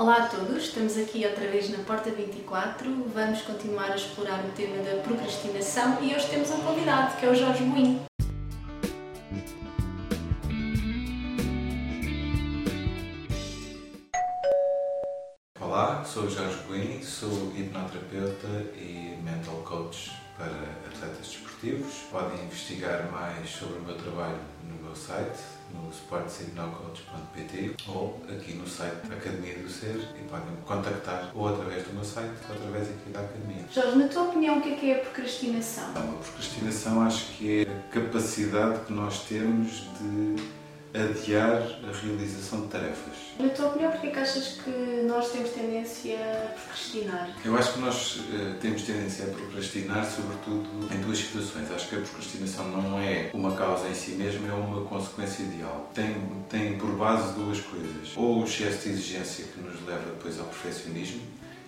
Olá a todos, estamos aqui outra vez na Porta 24. Vamos continuar a explorar o tema da procrastinação e hoje temos um convidado que é o Jorge Moinho. Olá, sou o Jorge Buim, sou hipnoterapeuta e mental coach para atletas desportivos. Podem investigar mais sobre o meu trabalho no meu site, no sportshipnocoach.pt ou aqui no site da Academia do Ser e podem me contactar ou através do meu site ou através aqui da Academia. Jorge, na tua opinião, o que é que é a procrastinação? A procrastinação acho que é a capacidade que nós temos de adiar a realização de tarefas. Na tua opinião, porquê que achas que nós temos tendência a procrastinar? Eu acho que nós uh, temos tendência a procrastinar, sobretudo em duas situações. Acho que a procrastinação não é uma causa em si mesma, é uma consequência ideal. Tem, tem por base duas coisas. Ou o excesso de exigência que nos leva depois ao perfeccionismo,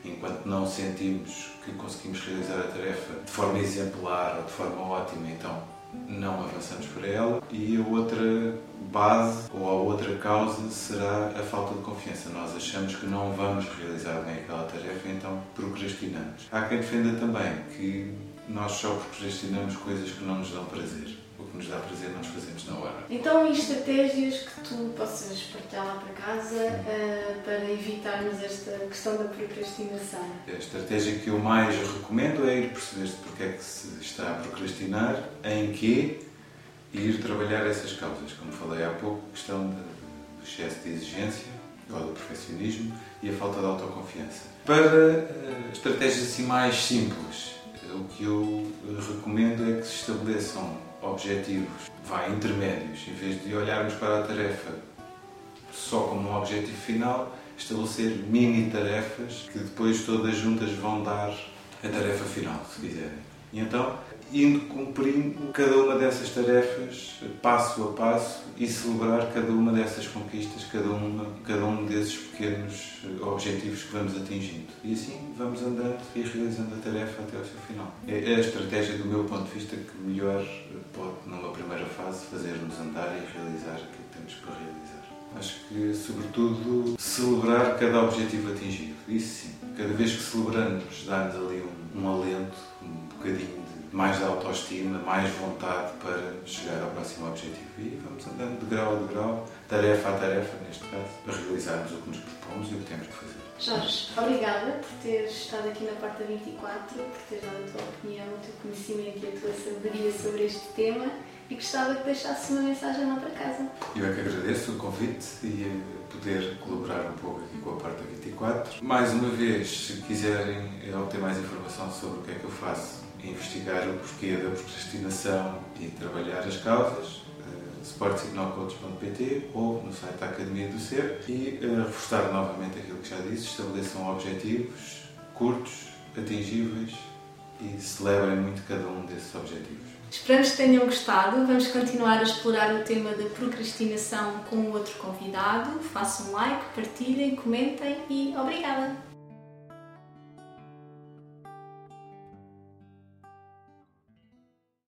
enquanto não sentimos que conseguimos realizar a tarefa de forma exemplar ou de forma ótima, então não avançamos para ela. E a outra base ou a outra causa será a falta de confiança. Nós achamos que não vamos realizar bem aquela tarefa, então procrastinamos. Há quem defenda também que nós só procrastinamos coisas que não nos dão prazer que nos dá prazer nós fazemos na hora. Então, estratégias que tu possas partilhar lá para casa uh, para evitarmos esta questão da procrastinação? A estratégia que eu mais recomendo é ir perceber-se porque é que se está a procrastinar, em quê, e ir trabalhar essas causas. Como falei há pouco, a questão do excesso de exigência ou do perfeccionismo e a falta de autoconfiança. Para uh, estratégias assim mais simples, o que eu recomendo é que se estabeleçam objetivos, vai, intermédios, em vez de olharmos para a tarefa só como um objetivo final, estabelecer mini tarefas que depois todas juntas vão dar a tarefa final, se quiserem. E então, indo cumprindo cada uma dessas tarefas, passo a passo, e celebrar cada uma dessas conquistas, cada, uma, cada um desses pequenos eh, objetivos que vamos atingindo. E assim vamos andando e realizando a tarefa até ao seu final. É a estratégia, do meu ponto de vista, que melhor pode, numa primeira fase, fazer-nos andar e realizar aquilo que temos para realizar. Acho que, sobretudo, celebrar cada objetivo atingido. Isso sim. Cada vez que celebramos, dá-nos ali um, um alento, um bocadinho mais de autoestima, mais vontade para chegar ao próximo objetivo. E vamos andando de grau a grau, tarefa a tarefa, neste caso, para realizarmos o que nos propomos e o que temos que fazer. Jorge, obrigada por teres estado aqui na Porta 24, por teres dado a tua opinião, o teu conhecimento e a tua sabedoria sobre este tema e gostava que deixasse uma mensagem lá para casa. Eu é que agradeço o convite e poder colaborar um pouco aqui com a Porta 24. Mais uma vez, se quiserem obter mais informação sobre o que é que eu faço, investigar o porquê da procrastinação e trabalhar as causas, uh, sportsignocoach.pt ou no site da Academia do Ser e uh, reforçar novamente aquilo que já disse, estabeleçam objetivos curtos, atingíveis e celebrem muito cada um desses objetivos. Esperamos que tenham gostado. Vamos continuar a explorar o tema da procrastinação com outro convidado. Façam like, partilhem, comentem e obrigada!